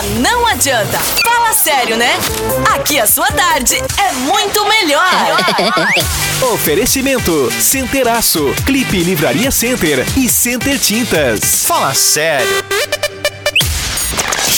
Ah, não adianta. Fala sério, né? Aqui a sua tarde é muito melhor. Oferecimento Centeraço, Clipe Livraria Center e Center Tintas. Fala sério.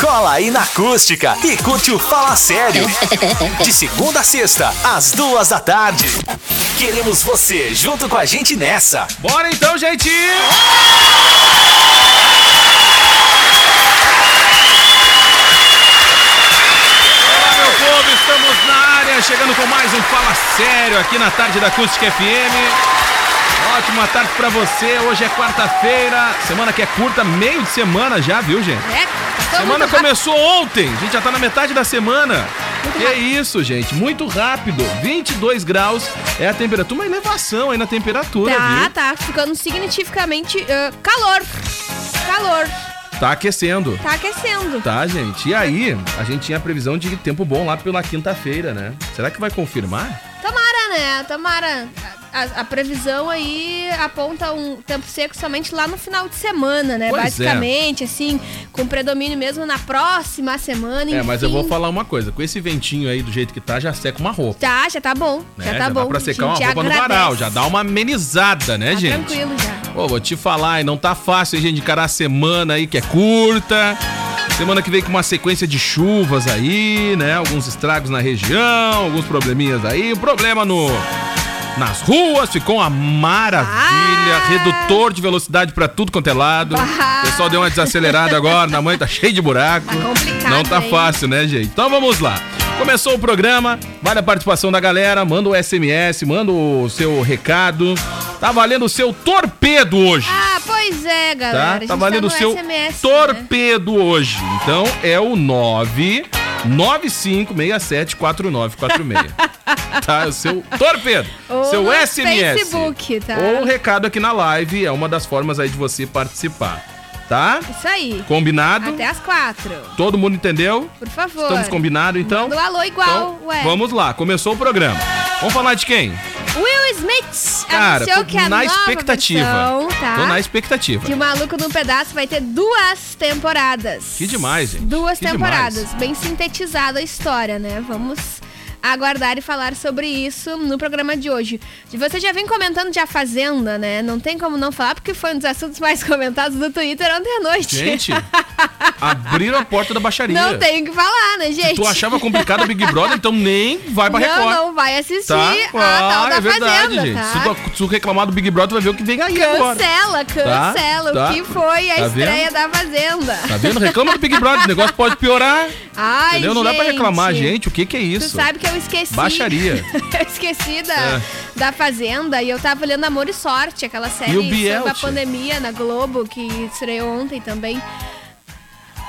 Cola aí na acústica e curte o Fala Sério. De segunda a sexta, às duas da tarde. Queremos você junto com a gente nessa. Bora então, gente! Olá, meu povo, estamos na área, chegando com mais um Fala Sério aqui na tarde da Acústica FM. Ótima tarde pra você. Hoje é quarta-feira, semana que é curta, meio de semana já, viu, gente? É, Semana começou ontem, a gente já tá na metade da semana. Muito que é isso, gente, muito rápido. 22 graus é a temperatura, uma elevação aí na temperatura, Tá, viu? tá ficando significativamente ah, calor. Calor. Tá aquecendo. Tá aquecendo. Tá, gente. E aí, a gente tinha a previsão de tempo bom lá pela quinta-feira, né? Será que vai confirmar? Tomara, né? Tomara. A, a previsão aí aponta um tempo seco somente lá no final de semana, né? Pois é. Basicamente, assim, com predomínio mesmo na próxima semana. É, mas eu enfim. vou falar uma coisa. Com esse ventinho aí do jeito que tá, já seca uma roupa. Tá, já tá bom. Né? Já tá bom. dá pra secar uma A roupa no agradece. varal. Já dá uma amenizada, né, Tá gente? tranquilo já. Pô, vou te falar, e não tá fácil, hein, gente, encarar a semana aí que é curta. Semana que vem com uma sequência de chuvas aí, né? Alguns estragos na região, alguns probleminhas aí. Um problema no nas ruas, ficou uma maravilha. Ah! Redutor de velocidade pra tudo quanto é lado. Ah! O pessoal deu uma desacelerada agora, na mãe tá cheio de buraco. Tá Não tá hein? fácil, né, gente? Então vamos lá. Começou o programa, vale a participação da galera, manda o SMS, manda o seu recado. Tá valendo o seu torpedo hoje. Ah, pois é, galera. Tá? Gente Tá valendo o no seu SMS, né? torpedo hoje. Então é o 995674946. tá? O seu torpedo. Ou seu no SMS. Facebook, tá? Ou um recado aqui na live. É uma das formas aí de você participar. Tá? Isso aí. Combinado? Até as quatro. Todo mundo entendeu? Por favor. Estamos combinados então? Manda o alô igual, Então, ué. vamos lá, começou o programa. Vamos falar de quem? Will Smith Cara, anunciou que a na nova expectativa. versão, tá? Tô na expectativa. De Maluco no Pedaço vai ter duas temporadas. Que demais, gente. Duas Que temporadas. demais. Bem sintetizada a história, né? Vamos aguardar e falar sobre isso no programa de hoje. E você já vem comentando de A Fazenda, né? Não tem como não falar, porque foi um dos assuntos mais comentados do Twitter ontem à noite. Gente, abriram a porta da baixaria. Não tenho o que falar, né, gente? Tu achava complicado o Big Brother, então nem vai pra Record. Não, não vai assistir Tá? a tal Ah, da é verdade, Fazenda, gente. tá? Se tu, se tu reclamar do Big Brother, tu vai ver o que vem aí agora. Cancela, cancela. Tá, O tá. que foi a Tá estreia vendo? da Fazenda? Tá vendo? Reclama do Big Brother, o negócio pode piorar. Ai, entendeu? Não dá pra gente. reclamar, gente. O que que é Tu isso? sabe que eu esqueci. Baixaria. eu esqueci da, É. da Fazenda e eu tava olhando Amor e Sorte, aquela série sobre a pandemia na Globo, que estreou ontem também.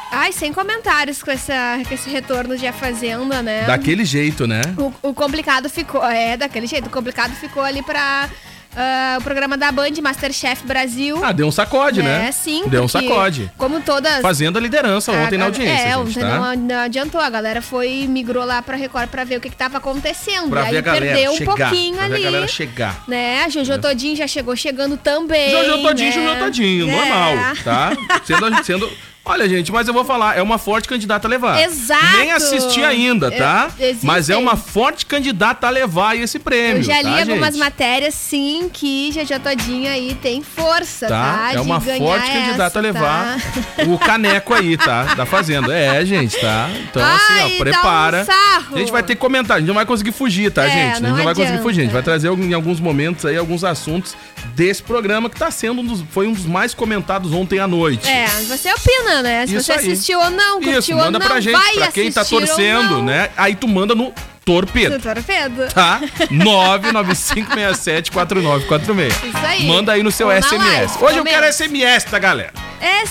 Ai, sem comentários com, essa, com esse retorno de A Fazenda, né? Daquele jeito, né? O, o complicado ficou. É, daquele jeito. O complicado ficou ali pra. Ah, o programa da Band, Masterchef Brasil. Ah, deu um sacode, né? É, sim. Deu um sacode. Como todas. Fazendo a liderança ontem a- na audiência, É, gente, ontem tá? não, não adiantou. A galera foi, migrou lá pra Record pra ver o que, que tava acontecendo. Pra aí ver a galera perdeu um chegar. pouquinho pra ver ali. a galera chegar. Né? A Jojo Todinho já chegou chegando também. Jojo Todinho, né? Jojo Todinho, É. normal, tá? Sendo, sendo... Olha, gente, mas eu vou falar, é uma forte candidata a levar. Exato. Nem assisti ainda, tá? Existem. mas é uma forte candidata a levar esse prêmio. Eu já li tá, algumas gente? matérias, sim, que Jojo Todinho aí tem força, tá? Tá? É uma forte candidata essa, a levar tá? o caneco aí, tá? Da Fazenda. É, gente, tá? Então, assim, Ai, ó, dá prepara. um sarro. A gente vai ter que comentar, a gente não vai conseguir fugir, tá, É, gente? A gente não não vai conseguir fugir. A gente vai trazer em alguns momentos aí alguns assuntos desse programa que tá sendo um dos, foi um dos mais comentados ontem à noite. É, você opina, né? Se Isso você aí. assistiu ou não, curtiu Isso, ou manda não, pra gente, vai pra quem tá ou torcendo, né? Aí tu manda no torpedo. Do torpedo. Tá? 995674946. Isso aí. Manda aí no seu Ou SMS. live, Hoje eu quero SMS da galera.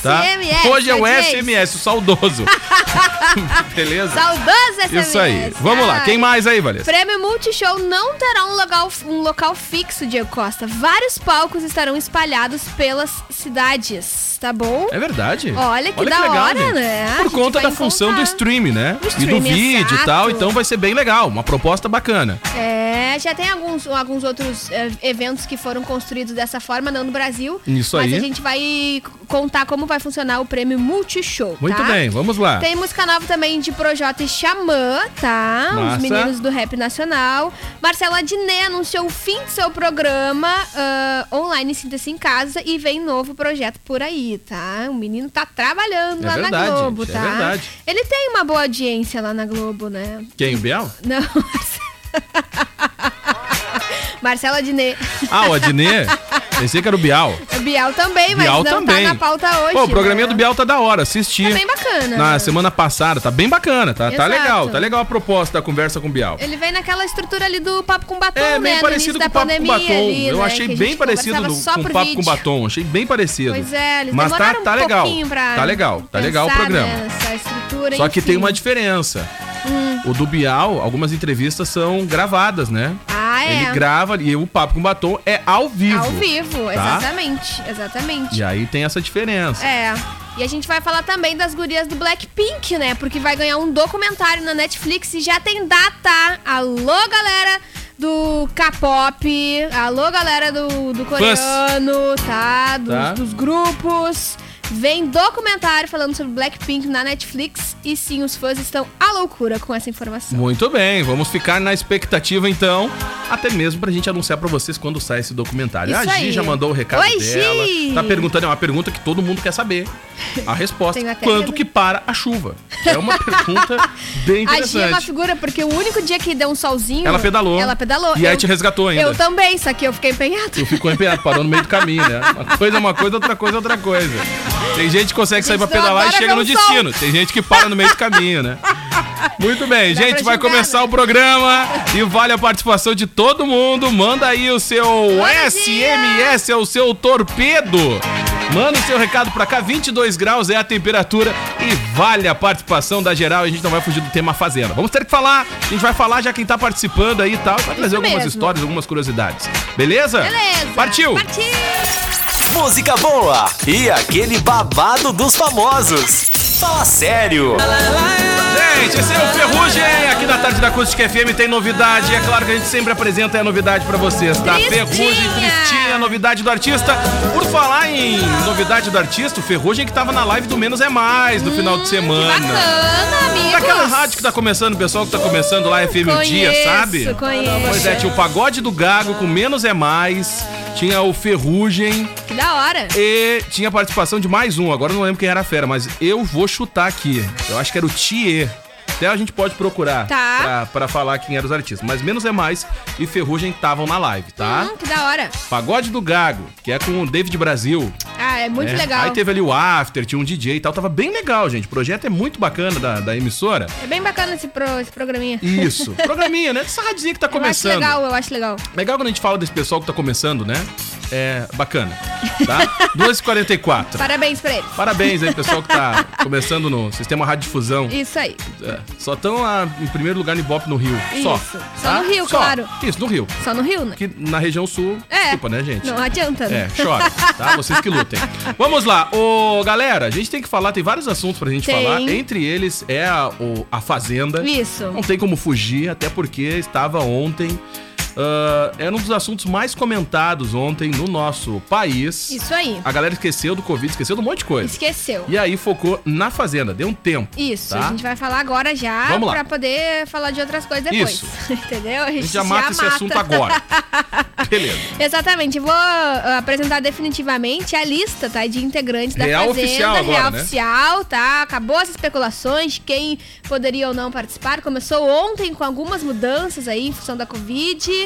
Tá? SMS, Hoje é o. SMS, o saudoso. Beleza? Saudoso SMS. Isso aí. Vamos lá. Quem mais aí, Valência? Prêmio Multishow não terá um local, um local fixo, Diego Costa. Vários palcos estarão espalhados pelas cidades, tá bom? É verdade. Olha que da hora, gente. né? Por conta da função do stream, né? Do e do stream, vídeo e exato. tal, então vai ser bem legal. Uma proposta bacana. É, já tem alguns, alguns outros é, eventos que foram construídos dessa forma, não no Brasil. Isso mas aí. a gente vai contar como vai funcionar o prêmio Multishow, Muito tá? bem, vamos lá. Tem música nova também de Projota e Xamã, tá? Massa. Os meninos do rap nacional. Marcela Diné anunciou o fim de seu programa ah, online Sinta-se em Casa e vem novo projeto por aí, tá? O menino tá trabalhando É lá verdade, na Globo, gente, é tá? verdade. Ele tem uma boa audiência lá na Globo, né? Quem, o Biel? Não. Marcela Diné. Ah, o Adnê? Pensei que era o Bial. O Bial também, mas Bial não também. tá na pauta hoje. Pô, o programinha né? do Bial tá da hora, assisti. Tá bem bacana. Na semana passada, tá bem bacana, tá, tá legal, tá legal a proposta da conversa com o Bial. Ele vem naquela estrutura ali do Papo com Batom, É, né? bem no parecido com o Papo com Batom. ali, Eu né, achei que bem parecido do, com o Papo com. Batom. Achei bem parecido. Pois é, eles Mas tá, tá um legal. pouquinho pra Tá legal, tá legal o programa. né, Só que enfim. tem uma diferença. O do Bial, algumas entrevistas são gravadas, né? Ah, é. Ele grava e o Papo com Batom é ao vivo. Ao vivo, tá? exatamente, exatamente. E aí tem essa diferença. É. E a gente vai falar também das gurias do Blackpink, né? Porque vai ganhar um documentário na Netflix e já tem data. Alô, galera do K-pop. Alô, galera do, do coreano, tá? Dos, Tá. dos grupos. Vem documentário falando sobre Blackpink na Netflix. E sim, os fãs estão à loucura com essa informação. Muito bem, vamos ficar na expectativa então, até mesmo pra gente anunciar pra vocês quando sai esse documentário. Isso a Gi aí. já mandou o recado Oi, dela. Gi! Tá perguntando, é uma pergunta que todo mundo quer saber. A resposta, quanto que para a chuva? É uma pergunta bem A Gi é uma interessante. figura porque o único dia que deu um solzinho. Ela pedalou. Ela pedalou. E aí Eu- te resgatou ainda. Eu também, só que eu fiquei empenhada. Tu ficou empenhado, parou no meio do caminho, né? Uma coisa é uma coisa, outra coisa é outra coisa. Tem gente que consegue sair pra Gente, não pedalar e chega no destino. Tem gente que para no meio do caminho, né? Muito bem, Dá gente, vai começar né? o programa e vale a participação de todo mundo. Manda aí o seu SMS, é o seu torpedo. Manda o seu recado pra cá, 22 graus é a temperatura e vale a participação da geral. A gente não vai fugir do tema Fazenda. Vamos ter que falar, a gente vai falar já quem tá participando aí e tal, vai trazer algumas mesmo. histórias, algumas curiosidades. Beleza? Beleza. Partiu! Partiu! Música boa e aquele babado dos famosos. Fala sério. Gente, esse é o Ferrugem aqui na Tarde da Acústica FM tem novidade. É claro que a gente sempre apresenta a novidade pra vocês, tá? Tristinha. Ferrugem, Tristinha, novidade do artista. Por falar em novidade do artista, o Ferrugem que tava na live do Menos é Mais no final de semana. Bacana, amigos. Daquela rádio que tá começando, o pessoal que tá começando lá, FM o Dia, Conheço, sabe? conheço. Pois é, tinha o Pagode do Gago com Menos é Mais. Tinha o Ferrugem Que da hora. e tinha participação de mais um. Agora eu não lembro quem era a fera, mas eu vou chutar aqui. Eu acho que era o Thier. Até a gente pode procurar Tá. pra, pra falar quem eram os artistas. Mas Menos é Mais e Ferrugem estavam na live, tá? Hum, que da hora. Pagode do Gago, que é com o David Brasil. Ah, é muito né? legal. Aí teve ali o After, tinha um DJ e tal. Tava bem legal, gente. O projeto é muito bacana da, da emissora. É bem bacana esse, pro, esse programinha. Isso. Programinha, né? Essa radinha que tá Eu acho começando. legal, eu acho legal. Legal quando a gente fala desse pessoal que tá começando, né? É bacana, tá? 2h44. Parabéns pra eles. Parabéns aí, pessoal que tá começando no Sistema Rádio Difusão. Isso aí. É, só estão em primeiro lugar no Ibope no Rio. Só. Isso. Só no Rio, claro. Isso, no Rio. Só no Rio, né? Que na região sul, É. desculpa, né, gente? Não adianta, né? É, chora, tá? Vocês que lutem. Vamos lá, ô galera, a gente tem que falar, tem vários assuntos pra gente Tem. falar. Entre eles é a, o- a Fazenda. Isso. Não tem como fugir, até porque estava ontem. Ah, era um dos assuntos mais comentados ontem no nosso país. Isso aí. A galera esqueceu do Covid, esqueceu de um monte de coisa. Esqueceu. E aí focou na Fazenda, deu um tempo. Isso, tá? a gente vai falar agora já Vamos lá. pra poder falar de outras coisas depois. Isso. Entendeu? A gente já mata esse assunto agora. Beleza. Exatamente, vou ah, apresentar definitivamente a lista, tá? De integrantes da Real Fazenda. oficial agora, Real né? oficial, tá? Acabou as especulações de quem poderia ou não participar. Começou ontem com algumas mudanças aí em função da Covid.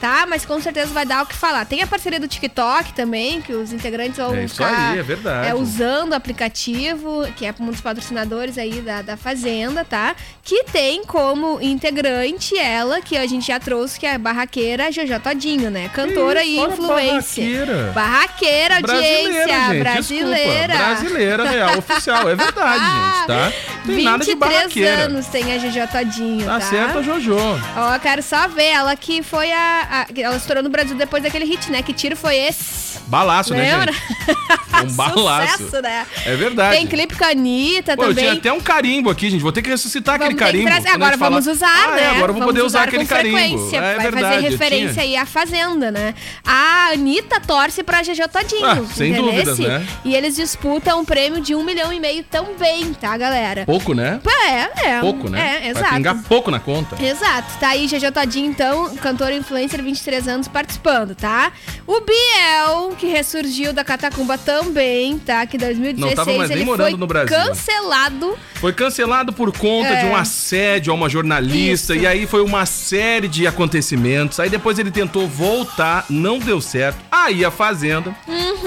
tá? Mas com certeza vai dar o que falar. Tem a parceria do TikTok também, que os integrantes vão É isso ficar aí, é verdade. é, usando o aplicativo, que é um dos patrocinadores aí da, da Fazenda, tá? Que tem como integrante ela, que a gente já trouxe, que é a barraqueira Jojo Todinho, né? Cantora Ih, e influencer. barraqueira. Barraqueira, audiência, gente, brasileira. Desculpa, brasileira, real, oficial. É verdade, gente, tá? Tem nada de 23 barraqueira. anos tem a Jojo Todinho, Tá tá? certo, a Jojo. Ó, quero só ver ela que foi a, a- Ela estourou no Brasil depois daquele hit, né? Que tiro foi esse? Balaço, Lembra? né, gente? Um balaço. Sucesso, né? É verdade. Tem clipe com a Anitta Pô, eu também. tinha até um carimbo aqui, gente. Vou ter que ressuscitar Vamos aquele carimbo. trazer- Agora fala- vamos usar, ah, né? É, agora eu vou poder usar aquele com carimbo. É Vai verdade. fazer eu referência aí à Fazenda, né? A Anitta torce pra GG Todinho. Ah, sem dúvidas, né? E eles disputam um prêmio de um milhão e meio também, tá, galera? Pouco, né? É, é. Pouco, né? É, Vai exato. pingar pouco na conta. Exato, tá aí GG Todinho, então, cantor e influencer, 23 anos, participando, tá? O Biel, que ressurgiu da Catacumba também, tá? Que em 2016 Não tava mais nem ele morando foi no Brasil. cancelado. Foi cancelado por conta É. de um assédio a uma jornalista. Isso. E aí foi uma série de acontecimentos. Aí depois ele tentou voltar, não deu certo. Aí a Fazenda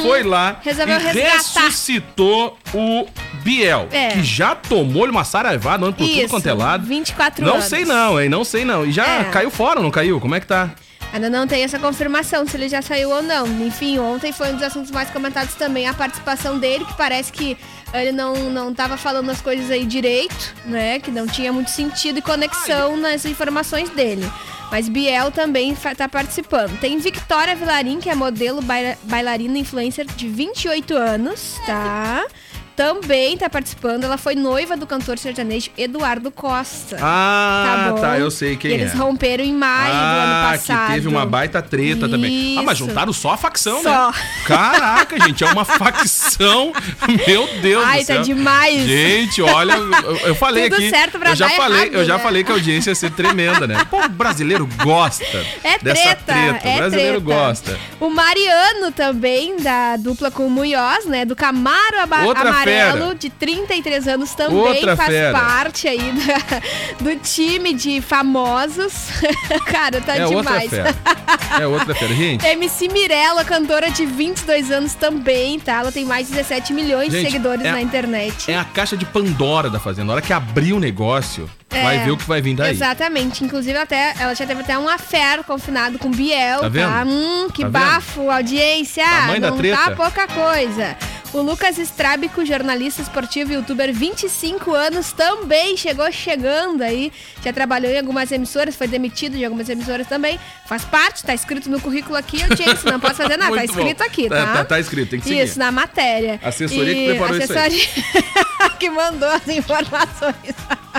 foi lá Uhum. Resolveu e resgatar. ressuscitou o Biel. É. Que já tomou-lhe uma saraivada, andando por tudo Isso, quanto é lado. 24 Não anos. sei não, hein? Não sei não. E já É. caiu fora, não caiu? Como é que tá? Ainda não tem essa confirmação se ele já saiu ou não. Enfim, ontem foi um dos assuntos mais comentados também a participação dele, que parece que ele não, não tava falando as coisas aí direito, né? Que não tinha muito sentido e conexão nas informações dele. Mas Biel também fa- tá participando. Tem Victoria Vilarim, que é modelo, baila- bailarina influencer de 28 anos, tá? Também tá participando. Ela foi noiva do cantor sertanejo Eduardo Costa. Ah, Tá bom. tá, eu sei quem E eles é. romperam em maio do ano Ah, passado. que teve uma baita treta também. Ah, mas Isso. juntaram só a facção, Só. né? Caraca, gente, é uma facção. Meu Deus Ai, do céu. tá demais. Gente, olha, eu, eu falei Tudo aqui. certo pra eu já falei, errado, eu já né? falei que a audiência ia ser tremenda, né? Pô, o brasileiro gosta É dessa treta, treta. é o brasileiro treta. gosta. O Mariano também, da dupla com o Munhoz, né? Do Camaro Aba- Outra Amarelo, fera. de 33 anos, também Outra faz fera. parte aí da- do time de famosos. Cara, tá é outra demais. fera. É outra fera. Gente, MC Mirella, cantora de 22 anos também, tá? Ela tem mais de 17 milhões Gente, de seguidores é- na internet. é a caixa de Pandora da Fazenda. Na hora que abrir o negócio, É. vai ver o que vai vir daí. Exatamente. Inclusive, até, ela já teve até um affair confinado com Biel, Tá tá? vendo? Hum, que Tá bafo, audiência. Tamanho da Não treta. tá pouca coisa. O Lucas Estrábico, jornalista esportivo e youtuber, 25 anos, também chegou chegando aí. Já trabalhou em algumas emissoras, foi demitido de algumas emissoras também. Faz parte, tá escrito no currículo aqui, audiência. Não posso fazer nada, tá Muito bom. escrito aqui, tá? Tá- tá- tá escrito, tem que seguir. Isso, na matéria. Assessoria que preparou isso aí. assessoria que mandou as informações.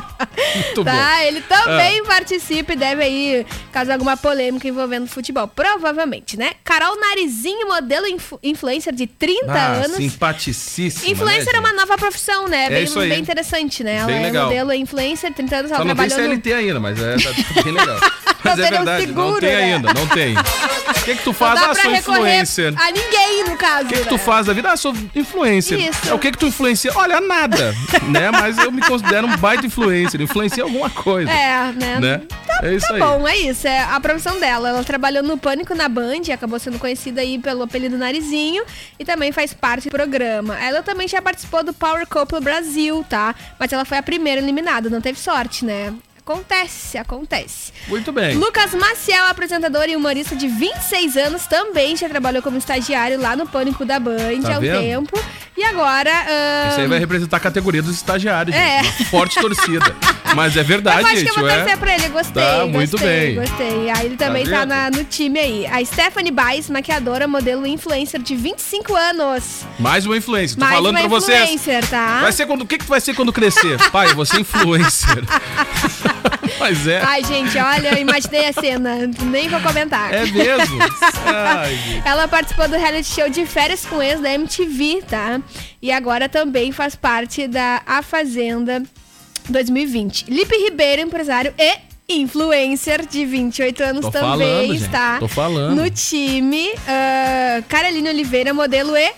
Muito tá, bom. ele também participa e deve aí causar alguma polêmica envolvendo futebol. Provavelmente, né? Carol Narizinho, modelo influ- influencer de 30 Ah, anos. simpaticíssima. Influencer né, é uma nova profissão, né? É bem, isso aí. bem interessante, né? Ela Bem é legal. modelo é influencer, 30 anos, Só ela não tem trabalhou no... CLT ainda, mas é tá bem legal. Mas é teria um verdade, não seguro, tem né? ainda, não tem. O que que tu Não faz? dá Ah, pra sou influencer. a ninguém, no caso, O que que né? tu faz da vida? Ah, sou influencer. Isso. É, o que que tu influencia? Olha, nada, né? Mas eu me considero um baita influencer. Influencia alguma coisa, É, né? né? é isso Tá bom, é isso. É a profissão dela. Ela trabalhou no Pânico na Band, acabou sendo conhecida aí pelo apelido Narizinho e também faz parte do programa. Ela também já participou do Power Couple Brasil, tá? Mas ela foi a primeira eliminada, não teve sorte, né? Acontece, acontece. Muito bem. Lucas Maciel, apresentador e humorista de 26 anos, também já trabalhou como estagiário lá no Pânico da Band Tá há um vendo? tempo. E agora. ahn, Isso aí vai representar a categoria dos estagiários, gente. É. Uma forte torcida. Mas é verdade, eu acho gente. que eu vou é- torcer pra ele, gostei. Tá, muito gostei, bem. Gostei. Aí ele também tá, vendo? na- no time aí. A Stephanie Baez, maquiadora, modelo influencer de 25 anos. Mais uma influencer. Tô Mais falando uma pra vocês. influencer, tá? Vai ser quando. O que, que tu vai ser quando crescer? Pai, eu vou ser influencer. Mas é. Ai, gente, olha, eu imaginei a cena. Nem vou comentar. É mesmo? Ai. Ela participou do reality show de férias com ex da MTV, tá? E agora também faz parte da A Fazenda 2020. Lipe Ribeiro, empresário e influencer de 28 anos Tô também falando, está Tô falando. no time. Uh, Caroline Oliveira, modelo e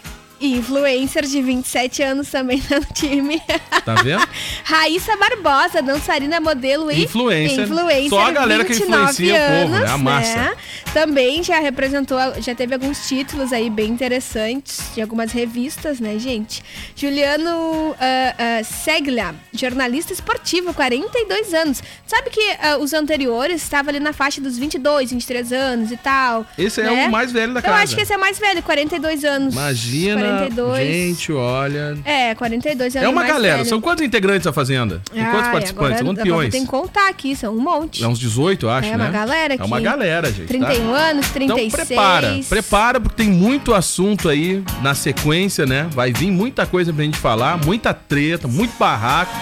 Influencer de 27 anos também tá no time. Tá vendo? Raíssa Barbosa, dançarina, modelo e Influencer. influencer. Só a galera que 29 influencia o povo, né? A massa. Também já representou, já teve alguns títulos aí bem interessantes de algumas revistas, né, gente? Juliano ah, ah, Seglia, jornalista esportivo, 42 anos. Sabe que ah, os anteriores estavam ali na faixa dos 22, 23 anos e tal. Esse é né? o mais velho da Eu casa. acho que esse é o mais velho, 42 anos. Imagina, 42. gente, olha. É, 42 anos É uma galera. velho. São quantos integrantes da Fazenda? Tem quantos participantes? São agora quantos peões? Tem que contar aqui, são um monte. É uns 18, eu acho, É né? uma galera aqui. É uma galera, gente. tá? 31 anos, 36. Então prepara, prepara porque tem muito assunto aí na sequência, né? Vai vir muita coisa pra gente falar, muita treta, muito barraco.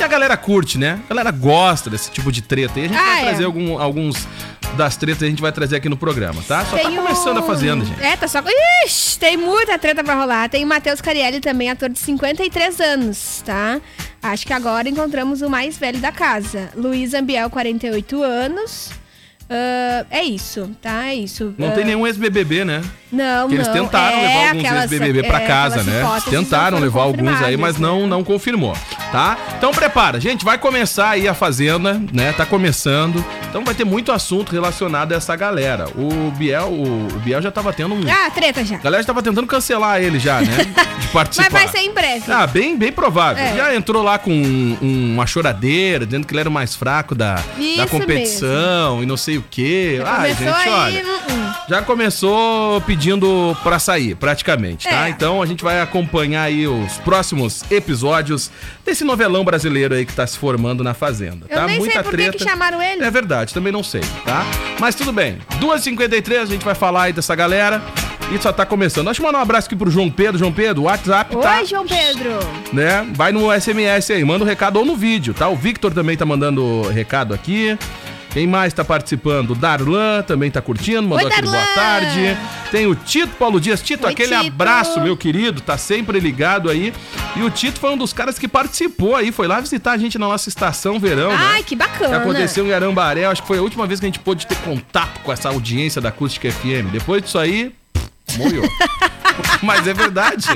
E a galera curte, né? A galera gosta desse tipo de treta. E a gente Ah, vai é. trazer algum- alguns das tretas a gente vai trazer aqui no programa, tá? Só tá Tem começando a um- fazenda, gente. É, tá só. Ixi, tem muita treta pra rolar. Tem o Matheus Carielli também, ator de 53 anos, tá? Acho que agora encontramos o mais velho da casa. Luiz Ambiel, 48 anos. Ah, é isso, tá? É isso. Não Ah, tem nenhum ex-BBB, né? Não, Que eles não. tentaram É, levar alguns aquelas- ex-BBB pra é, casa, né? Tentaram levar alguns aí, mas não, não confirmou, tá? Então prepara, gente, vai começar aí a Fazenda, né? Tá começando. Então vai ter muito assunto relacionado a essa galera. O Biel, o, o Biel já tava tendo um... Ah, treta já. A galera já tava tentando cancelar ele já, né? De participar. Mas vai ser em breve. Ah, bem, bem provável. É. Já entrou lá com um- um- uma choradeira, dizendo que ele era o mais fraco da, da competição e não sei o quê. Já Ai, começou gente, aí, olha. hum, hum. Já começou pedindo pra sair, praticamente, tá? É. Então a gente vai acompanhar aí os próximos episódios desse novelão brasileiro aí que tá se formando na Fazenda, Eu tá? nem Muita sei por treta. que chamaram ele. É verdade, também não sei, tá? Mas tudo bem. 2h53 a gente vai falar aí dessa galera. E só tá começando. Deixa eu mandar um abraço aqui pro João Pedro. João Pedro, o WhatsApp tá Oi, João Pedro. né? Vai no SMS aí, manda o recado ou no vídeo, tá? O Victor também tá mandando recado aqui. Quem mais tá participando? Darlan também tá curtindo, mandou Oi, aquele boa Darlan! tarde. Tem o Tito Paulo Dias. Tito, Oi, aquele Tito. abraço, meu querido, tá sempre ligado aí. E o Tito foi um dos caras que participou aí, foi lá visitar a gente na nossa estação verão, Ai, né? que Que bacana. aconteceu em Arambaré, acho que foi a última vez que a gente pôde ter contato com essa audiência da Acústica FM. Depois disso aí, morreu. Mas é verdade.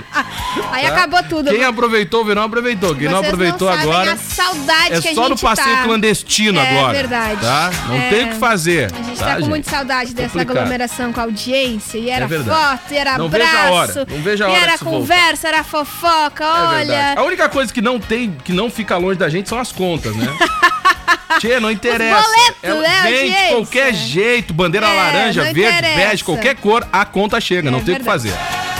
Aí tá? acabou tudo. Quem aproveitou o verão aproveitou. Quem não Vocês aproveitou sabem agora. a saudade É que a só no gente passeio tá. clandestino É agora. verdade. Tá? Não É. tem o que fazer. A gente tá, tá com gente? muita saudade dessa Complicado. aglomeração com a audiência. E era É verdade. foto, e era Não abraço. vejo a hora, não vejo a e hora era disso conversa, era fofoca. É Olha. A única coisa que não tem, que não fica longe da gente são as contas, né? Tchê, não interessa. boletos, É- né, Vem de qualquer jeito, bandeira É, laranja, verde, interessa. bege, qualquer cor, a conta chega, É não tem o que fazer.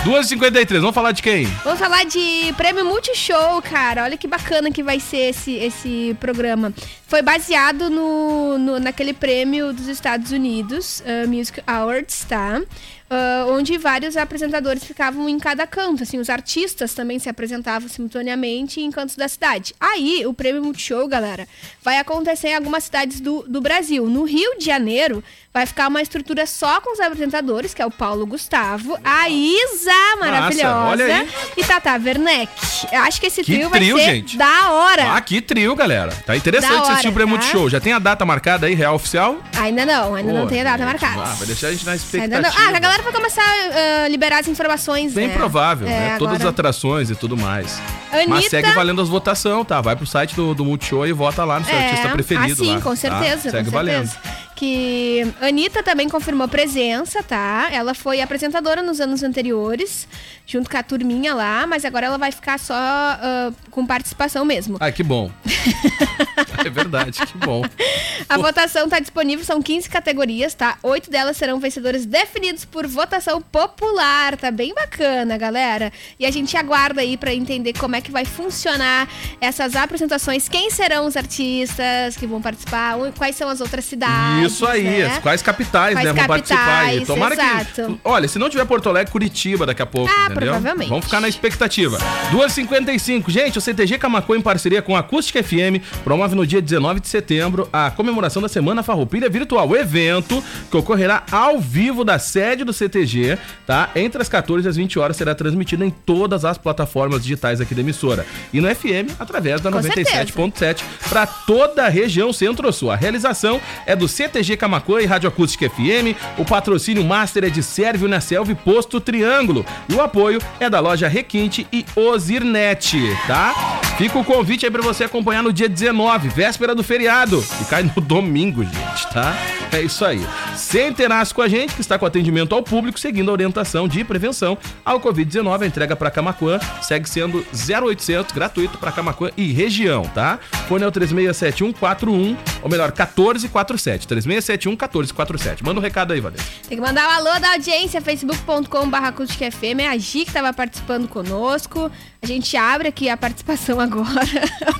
2h53, vamos falar de quem? Vamos falar de prêmio Multishow, cara. Olha que bacana que vai ser esse, esse programa. Foi baseado no, no- naquele prêmio dos Estados Unidos, uh, Music Awards, tá? Uh, onde vários apresentadores ficavam em cada canto, assim, os artistas também se apresentavam simultaneamente em cantos da cidade. Aí, o prêmio Multishow, galera, vai acontecer em algumas cidades do, do Brasil. No Rio de Janeiro, vai ficar uma estrutura só com os apresentadores, que é o Paulo Gustavo, a Isa, maravilhosa, aí. e Tata Werneck. Acho que esse Que trio, trio, vai ser gente. da hora. Ah, que trio, galera. Tá interessante hora, assistir o prêmio tá? Multishow. Já tem a data marcada aí, real oficial? Ainda não, ainda não Pô, tem a data gente, marcada. Ah, vai deixar a gente na Ainda expectativa. não. Ah, a galera vai começar a liberar as informações, Bem né? provável, É, né? Todas as agora- atrações e tudo mais. Anitta- Mas segue valendo as votações, tá? Vai pro site do, do Multishow e vota lá no seu artista preferido. Ah, sim, lá, com tá? certeza, Segue com valendo. certeza. Que Anitta também confirmou presença, tá? Ela foi apresentadora nos anos anteriores, junto com a turminha lá, mas agora ela vai ficar só ah, com participação mesmo. Ah, que bom. é verdade, que bom. A votação tá disponível, são 15 categorias, tá? Oito delas serão vencedores definidos por votação popular, tá bem bacana, galera. E a gente aguarda aí pra entender como é que vai funcionar essas apresentações, quem serão os artistas que vão participar, quais são as outras cidades. Isso aí, né? quais capitais, Quais né, vão participar aí. capitais, Tomara que. exato. Olha, se não tiver Porto Alegre, Curitiba daqui a pouco, Ah, entendeu? provavelmente. Vamos ficar na expectativa. 2h55. Gente, o CTG Camacô, em parceria com a Acústica FM, promove no dia dia 19 de setembro, a comemoração da Semana Farroupilha Virtual. O evento que ocorrerá ao vivo da sede do CTG, tá? Entre as 14 e as 20 horas será transmitido em todas as plataformas digitais aqui da emissora. E no FM, através da Com 97.7 para toda a região Centro-Sul. A realização é do CTG Camacuã e Rádio Acústica FM. O patrocínio master é de Sérvio na Selva e Posto Triângulo. E o apoio é da loja Requinte e Ozirnet, tá? Fica o convite aí pra você acompanhar no dia 19, véspera do feriado. E cai no domingo, gente, tá? É isso aí. Centenaço com a gente, que está com atendimento ao público, seguindo a orientação de prevenção ao Covid-19. A entrega para Camacuã segue sendo 0800, gratuito para Camacuã e região, tá? Fone é o 367141, ou melhor, 1447. 3671-1447. Manda um recado aí, Vanessa. Tem que mandar um alô da audiência, facebook.com.br acústicafm. É a Gi que estava participando conosco. A gente abre aqui a participação agora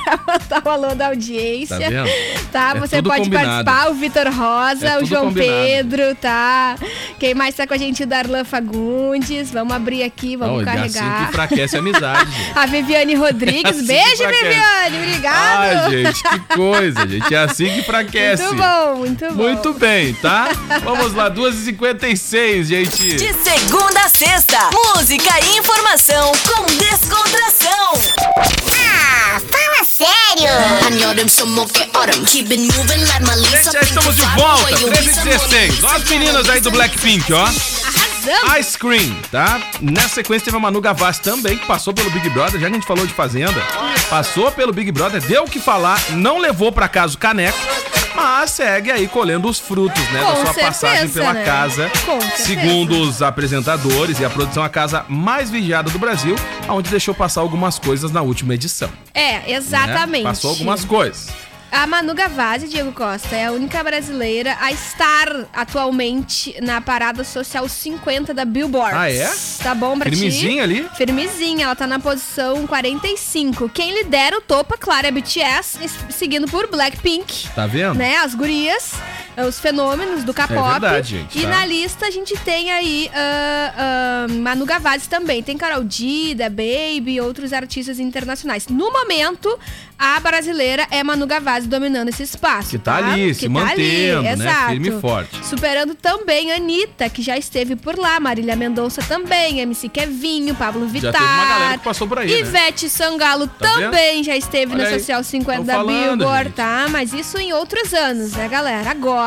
para mandar o alô da audiência. Tá? Tá, É você pode combinado. participar, o Vitor Rosa, É o João combinado. Pedro, tá? Quem mais tá com a gente? O Darlan Fagundes. Vamos abrir aqui, vamos Não, é assim carregar. que enfraquece a amizade. A Viviane Rodrigues. Assim que Beijo. Viviane. Obrigado. Ai, gente, que coisa, gente. É assim que enfraquece. Muito bom, muito bom. Muito bem, tá? Vamos lá, 2h56, gente. De segunda a sexta, música e informação com descontração. Fala sério! I know them some more get autumn. Keep it moving like my Gente, já estamos de volta, 13h16. Ó as meninas aí do Blackpink, ó. Arrasamos. Ice Cream, tá? Nessa sequência teve a Manu Gavassi também, que passou pelo Big Brother, já que a gente falou de Fazenda. Passou pelo Big Brother, deu o que falar, não levou pra casa o caneco, mas segue aí colhendo os frutos, né? Com da sua certeza, passagem pela né? casa. Com certeza. Segundo os apresentadores e a produção, a casa mais vigiada do Brasil, onde deixou passar algumas coisas na última edição. É, né? exatamente. Passou algumas coisas. A Manu Gavazzi, Diego Costa, é a única brasileira a estar atualmente na parada social 50 da Billboard. Ah, é? Tá bom pra ti? Firmezinha ali? Firmezinha, ela tá na posição 45. Quem lidera o topo, claro, é BTS, seguindo por Blackpink. Tá vendo? Né, as gurias, os fenômenos do K-pop. É verdade, gente, E tá? na lista a gente tem aí ah, ah, Manu Gavazzi também. Tem Carol D, da Baby e outros artistas internacionais. No momento, a brasileira é Manu Gavazzi dominando esse espaço. Que tá ali, se Que mantendo, né? exato. Firme e forte. Superando também a Anitta, que já esteve por lá. Marília Mendonça também. MC Kevinho, Pablo Vittar. Já teve uma galera que passou por aí, né? Ivete Sangalo Tá também já esteve Olha na aí, Social 50 tô da falando, Billboard, gente. tá? Mas isso em outros anos, né, galera? Agora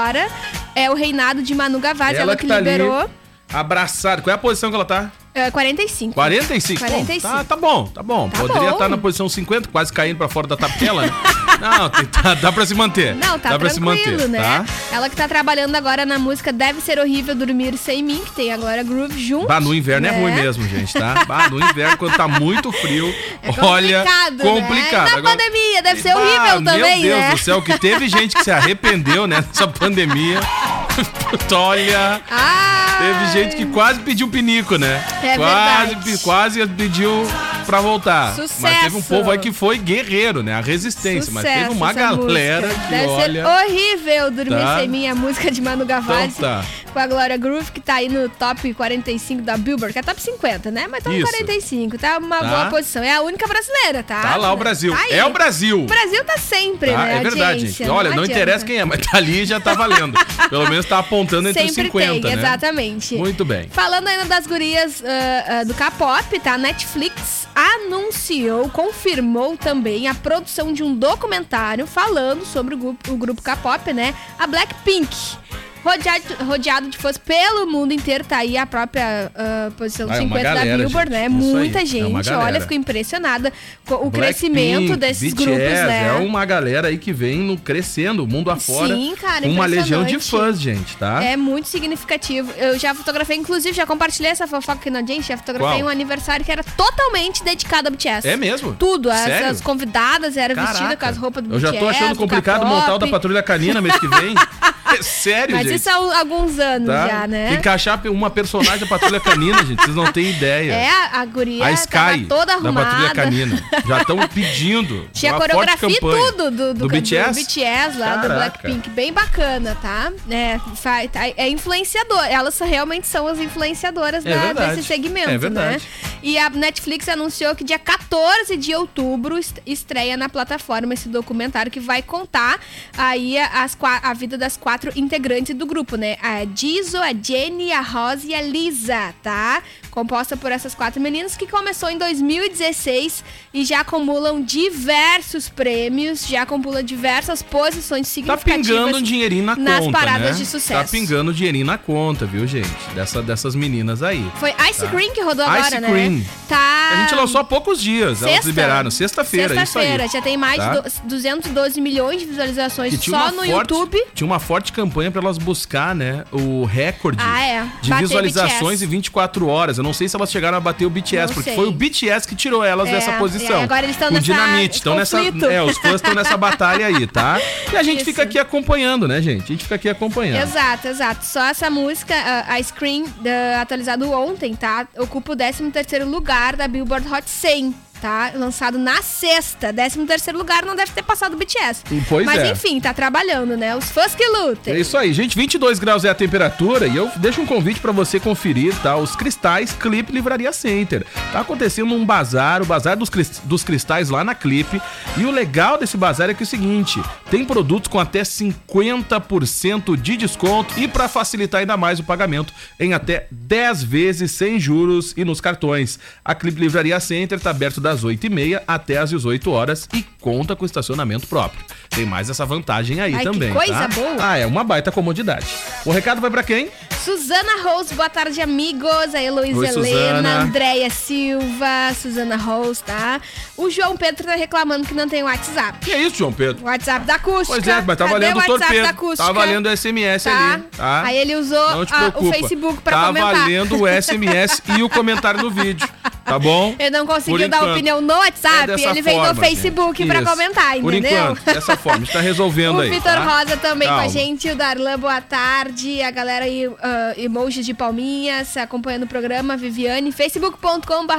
é o reinado de Manu Gavazzi, ela, que, tá liberou ali, abraçada. Qual é a posição que ela tá? é, 45. 45? 45. Bom, tá, tá bom, tá bom. Tá Poderia estar na posição 50, quase caindo pra fora da tapela, né? Não, tem- tá- dá pra se manter. Não, tá dá pra se tranquilo, manter, né? tá? Ela que tá trabalhando agora na música Deve Ser Horrível Dormir Sem Mim, que tem agora Groove junto. Bah, no inverno é né? ruim mesmo, gente, tá? Bah, no inverno, quando tá muito frio, É olha, complicado, complicado. Né? Na Agora- pandemia, deve ser Bah, horrível também, Meu Deus né? do céu, que teve gente que se arrependeu, né, nessa pandemia. olha, Ai. teve gente que quase pediu pinico, né? É quase, verdade. quase pediu pra voltar. Mas Sucesso. teve um povo aí que foi guerreiro, né? A resistência. mas teve Sucesso uma galera música. que, Deve olha... ser horrível dormir Tá. sem mim, a música de Manu Gavazzi. Então tá. Com a Glória Groove, que tá aí no top 45 da Billboard, que é top 50, né? Mas tá no Isso. 45, tá uma Tá. boa posição. É a única brasileira, tá? Tá lá o Brasil. Tá aí. é o Brasil. O Brasil tá sempre, Tá? né? É verdade, audiência, gente. Olha, não adianta. interessa quem é, mas tá ali e já tá valendo. Pelo menos tá apontando entre Sempre os 50, tem, né? exatamente. Muito bem. Falando ainda das gurias ah, ah, do K-pop, tá? A Netflix anunciou, confirmou também a produção de um documentário falando sobre o grupo, o grupo K-pop, né? A Blackpink. Rodeado, rodeado de fãs pelo mundo inteiro, tá aí a própria ah, posição Ah, é uma 50 da galera, Billboard, gente. né? Isso aí, Muita é gente. uma galera. Olha, fico impressionada com o Blackpink, crescimento desses BTS, grupos, né? É uma galera aí que vem no, crescendo, o mundo afora. Sim, cara, com uma legião de fãs, gente, tá? É muito significativo. Eu já fotografei, inclusive, já compartilhei essa fofoca aqui na gente, já fotografei Qual? um aniversário que era totalmente dedicado a BTS. É mesmo? Tudo. As, as convidadas eram Caraca. vestidas com as roupas do Eu já BTS. tô achando do complicado montar o da Patrulha Canina mês que vem. É sério, Mas gente. isso há alguns anos tá? já, né? Encaixar uma personagem da Patrulha Canina, gente, vocês não têm ideia. É, a, guria a Sky toda da arrumada. Patrulha Canina. Já estão pedindo. Tinha uma coreografia forte e campanha. tudo do, do, do do BTS? BTS lá, do Caraca. Blackpink. Bem bacana, tá? É, tá- é influenciador. Elas realmente são as influenciadoras É da- desse segmento, É verdade. né? E a Netflix anunciou que dia 14 de outubro est- estreia na plataforma esse documentário que vai contar aí as, a vida das quatro integrantes do grupo, né? A Dizo, a Jenny, a Rose e a Lisa, tá? Composta por essas quatro meninas que começou em 2016 e já acumulam diversos prêmios, já acumulam diversas posições Tá significativas. pingando um dinheirinho na nas conta, paradas né? de sucesso. Tá pingando dinheirinho na conta, viu, gente? Dessa, dessas meninas aí. Foi Ice Cream que rodou Tá. Ice agora, Cream. né? Tá. A gente lançou há poucos dias, elas Sexta. liberaram. Sexta-feira. Sexta-feira, já tem mais Tá? de do- 212 milhões de visualizações só no forte- YouTube. Tinha uma forte campanha pra elas buscar, né, o recorde Ah, é. de visualizações em 24 horas. Eu não sei se elas chegaram a bater o BTS, Não porque sei. foi o BTS que tirou elas É, dessa e posição. agora eles tão Com nessa dinamite, estão nessa, é, os fãs estão nessa batalha aí, tá? E a gente Isso. fica aqui acompanhando, né, gente? A gente fica aqui acompanhando. Exato, exato. Só essa música, a Cream, da- atualizado ontem, tá? Ocupa o 13º lugar da Billboard Hot 100. Tá? Lançado na sexta. 13º lugar não deve ter passado o BTS. Pois Mas é. enfim, tá trabalhando, né? Os fãs que lutem. É isso aí, gente. 22 graus é a temperatura e eu deixo um convite pra você conferir, tá? Os cristais Clip Livraria Center. Tá acontecendo um bazar, o bazar dos, cris- dos cristais lá na Clip. E o legal desse bazar é que é o seguinte: tem produtos com até 50% de desconto e pra facilitar ainda mais o pagamento em até 10 vezes sem juros e nos cartões. A Clip Livraria Center tá aberto das 8h30 até as 18 horas e conta com estacionamento próprio. Tem mais essa vantagem aí Ai, que também. coisa tá? boa. Ah, é uma baita comodidade. O recado vai pra quem? Suzana Rose, boa tarde, amigos. A Heloísa Helena, Suzana. Andréia Silva, Suzana Rose, tá? O João Pedro tá reclamando que não tem WhatsApp. Que é isso, João Pedro? O WhatsApp da acústica. Pois é, mas tá Cadê valendo o WhatsApp torpedo. da acústica? Tá valendo o SMS Tá. ali, tá? Aí ele usou a- o preocupa. Facebook pra tá comentar. valendo o SMS e o comentário no vídeo, tá bom? Ele não conseguiu Por dar opinião no É WhatsApp, dessa ele veio no forma, Facebook gente. pra Isso. comentar, Por entendeu? enquanto, dessa forma, está resolvendo O aí. Vitor tá? Rosa também com a Calma. gente, o Darlan, boa tarde. A galera aí, ah, emojis de palminhas, acompanhando o programa, Viviane, facebook.com.br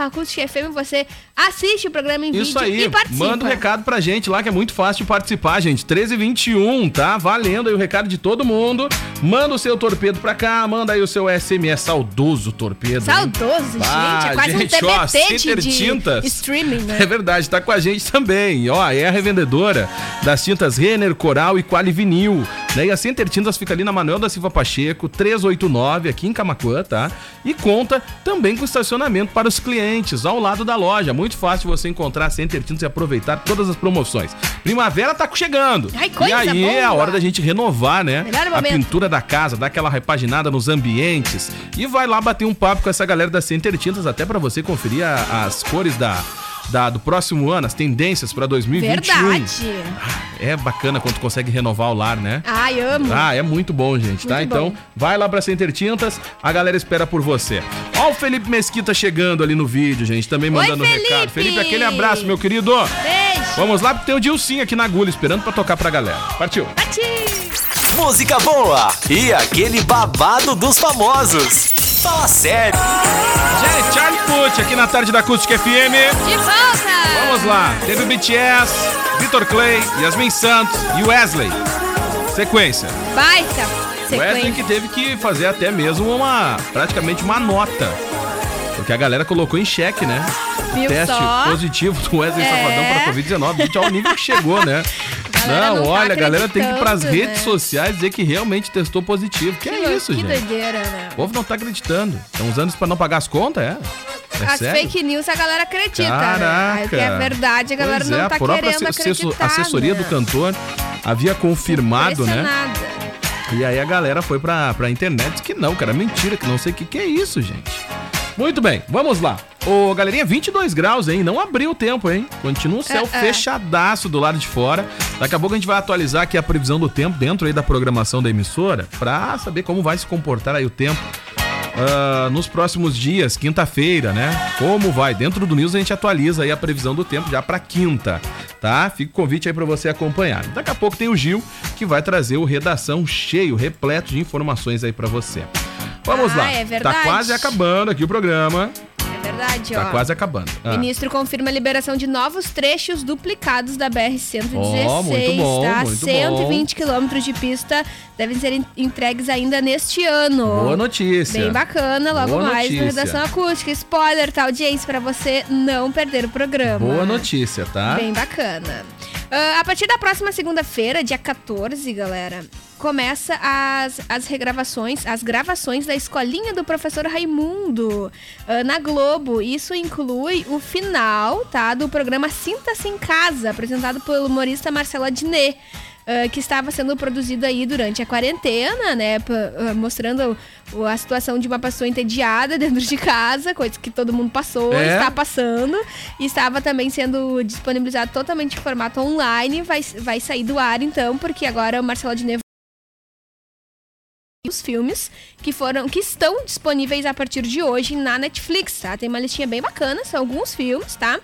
você assiste o programa em Isso vídeo aí, e participa. manda um recado pra gente lá que é muito fácil de participar, gente. 1321, tá? Valendo aí o recado de todo mundo. Manda o seu torpedo pra cá, manda aí o seu SMS saudoso torpedo. hein? Saudoso, Ah, gente, é quase gente, um ó, TBT de, Center de Tintas. streaming, né? É verdade, tá com a gente também. Ó, é a revendedora das tintas Renner, Coral e Quali Vinil. Né? E a Center Tintas fica ali na Manuel da Silva Pacheco, 389, aqui em Camacuã, tá? E conta também com estacionamento para os clientes, ao lado da loja. Muito fácil você encontrar a Center Tintas e aproveitar todas as promoções. Primavera tá chegando. Ai, e aí é a boa. hora da gente renovar, né? A pintura da casa, dar aquela repaginada nos ambientes. E vai lá bater um papo com essa galera da Center Tintas, até para você conferir a- as cores da, da- do próximo ano, as tendências para 2021. Verdade. É bacana quando tu consegue renovar o lar, né? Ai, amo. Ah, é muito bom, gente, tá? Muito Então, bom. vai lá pra Center Tintas, a galera espera por você. Ó o Felipe Mesquita chegando ali no vídeo, gente, também mandando um Felipe! recado. Felipe, aquele abraço, meu querido. Beijo. Vamos lá, porque tem o Dilcinho aqui na agulha, esperando pra tocar pra galera. Partiu. Pati. Música boa e aquele babado dos famosos. Fala sério. Gente, Charlie Aqui na tarde da Acústica FM. De volta. Vamos lá, teve o BTS, Vitor Clay, Yasmin Santos e Wesley. Sequência. Baita Wesley sequência. que teve que fazer até mesmo uma, praticamente uma nota. Porque a galera colocou em xeque, né? O Viu teste só? positivo do Wesley É. Safadão para Covid-19. Gente, olha o nível que chegou, né? galera não tá olha, a galera tem que ir pras acreditando, redes né? sociais dizer que realmente testou positivo. Que, é isso, que gente? doideira, né? O povo não tá acreditando. Estão usando isso pra não pagar as contas, é? É As sério? fake news a galera acredita, né? Caraca. Que é verdade, a galera Pois não é, tá a própria querendo acreditar. assessoria né? do cantor havia confirmado, né? E aí a galera foi pra, pra internet que não, cara, mentira, que não sei o que, que é isso, gente. Muito bem, vamos lá. Ô, galerinha, 22 graus, hein? Não abriu o tempo, hein? Continua o céu É, é. fechadaço do lado de fora. Daqui a pouco a gente vai atualizar aqui a previsão do tempo dentro aí da programação da emissora pra saber como vai se comportar aí o tempo ah, nos próximos dias, quinta-feira, né? Como vai? Dentro do News a gente atualiza aí a previsão do tempo já pra quinta, tá? Fica o convite aí pra você acompanhar. Daqui a pouco tem o Gil que vai trazer o redação cheio, repleto de informações aí pra você. Vamos Ah, lá. é verdade. Tá quase acabando aqui o programa. Verdade, Tá ó. quase acabando. Ah. Ministro confirma a liberação de novos trechos duplicados da BR-116, Ó, muito bom, tá? muito 120 quilômetros de pista devem ser en- entregues ainda neste ano. Boa notícia. Bem bacana, logo Boa mais no notícia. Redação Acústica. Spoiler, tá, audiência, pra você não perder o programa. Boa notícia, tá? Bem bacana. Ah, a partir da próxima segunda-feira, dia 14, galera, começa as, as regravações, as gravações da escolinha do professor Raimundo ah, na Globo. Isso inclui o final, tá, do programa Sinta-se em Casa, apresentado pelo humorista Marcelo Adnet. Ah, que estava sendo produzido aí durante a quarentena, né? ah, mostrando a situação de uma pessoa entediada dentro de casa, coisa que todo mundo passou, É. está passando. E estava também sendo disponibilizado totalmente em formato online. Vai, vai sair do ar, então, porque agora o Marcelo Adnet os filmes que foram que estão disponíveis a partir de hoje na Netflix, tá? Tem uma listinha bem bacana, são alguns filmes, tá?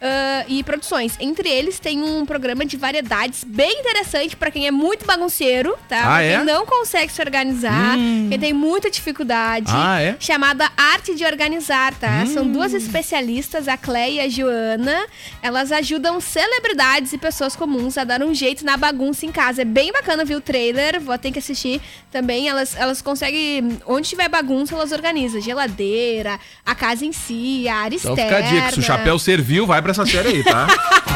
Ah, e produções. Entre eles tem um programa de variedades bem interessante pra quem é muito bagunceiro, tá? Ah, pra é? quem não consegue se organizar, Hum. quem tem muita dificuldade. Ah, é? Chamada Arte de Organizar, tá? São Hum. duas especialistas, a Cleia e a Joana. Elas ajudam celebridades e pessoas comuns a dar um jeito na bagunça em casa. É bem bacana ver o trailer, vou ter que assistir também. Elas, elas conseguem, onde tiver bagunça, elas organizam. Geladeira, a casa em si, a área Então externa. fica a dica, se o chapéu serviu, vai pra essa série aí, tá?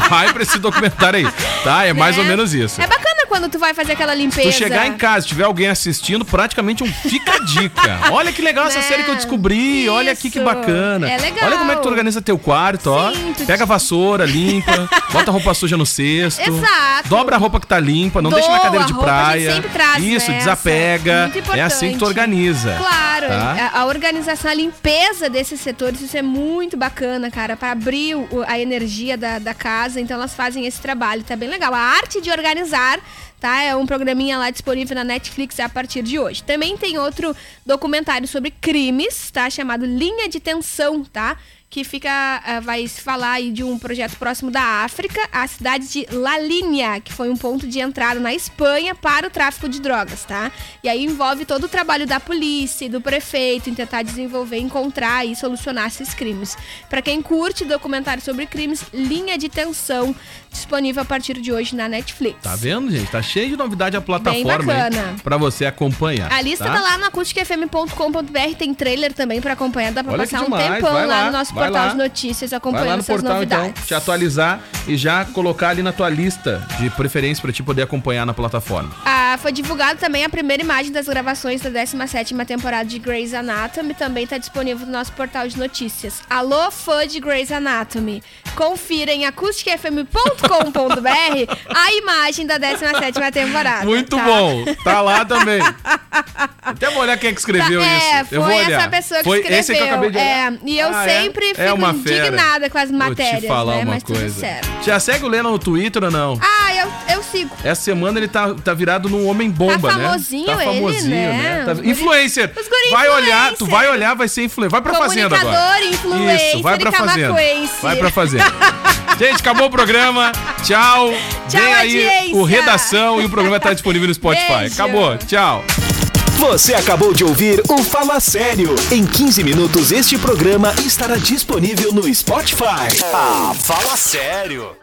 vai pra esse documentário aí, tá? É mais né? ou menos isso. É bacana quando tu vai fazer aquela limpeza. Tu chegar em casa, se tiver alguém assistindo, praticamente um fica a dica. Olha que legal essa Né? série que eu descobri. Olha aqui que Isso. bacana. É legal. Olha como é que tu organiza teu quarto, ó. Sim, Pega a vassoura, limpa, bota a roupa suja no cesto. Exato. Dobra a roupa que tá limpa, não deixa na Doa, cadeira de praia. sempre traz Isso, desapega. É assim que tu organiza. Claro, Tá? a, a organização, a limpeza desses setores, isso é muito bacana, cara, para abrir o- a energia da, da casa. Então elas fazem esse trabalho, tá bem legal. A arte de organizar, tá? É um programinha lá disponível na Netflix a partir de hoje. Também tem outro documentário sobre crimes, tá? Chamado Linha de Tensão, tá? Que fica, ah, vai se falar aí de um projeto próximo da África, a cidade de La Linha, que foi um ponto de entrada na Espanha para o tráfico de drogas, tá? E aí envolve todo o trabalho da polícia e do prefeito em tentar desenvolver, encontrar e solucionar esses crimes. Pra quem curte documentário sobre crimes, Linha de Tensão, disponível a partir de hoje na Netflix. Tá vendo, gente? Tá cheio de novidade a plataforma pra você acompanhar. A lista tá? tá lá no acusticfm.com.br, tem trailer também pra acompanhar, dá pra Olha passar um tempão vai lá, lá, no nosso vai portal lá. de notícias Vai acompanhando lá no essas portal novidades. então, te atualizar e já colocar ali na tua lista de preferência pra te poder acompanhar na plataforma. Ah, foi divulgado também a primeira imagem das gravações da 17ª temporada de Grey's Anatomy, também está disponível no nosso portal de notícias. Alô, fã de Grey's Anatomy, confira em acusticfm.com.br a imagem da 17ª temporada. Muito tá? bom, tá lá também. Até vou olhar quem é que escreveu Tá, é, isso. Eu foi vou olhar. essa pessoa que foi escreveu. esse que eu acabei de olhar. É, e eu Ah, é? sempre É fico fera. indignada com as matérias, Vou te falar né? uma Mas coisa. Já segue o Lennon no Twitter ou não? Ah, eu, eu sigo. Essa semana ele tá, tá virado num homem bomba, Tá né? famosinho Tá ele, famosinho, né? né? Tá- Influencer. os guri vai olhar, tu vai olhar, vai ser influencer. Vai pra fazenda agora. Influencer Isso, vai pra e fazenda. Vai pra fazenda. Gente, acabou o programa. Tchau. Tchau, Vem aí audiência. o Redação e o programa tá disponível no Spotify. Beijo. Acabou. Tchau. Você acabou de ouvir o Fala Sério. Em 15 minutos, este programa estará disponível no Spotify. Ah, fala sério.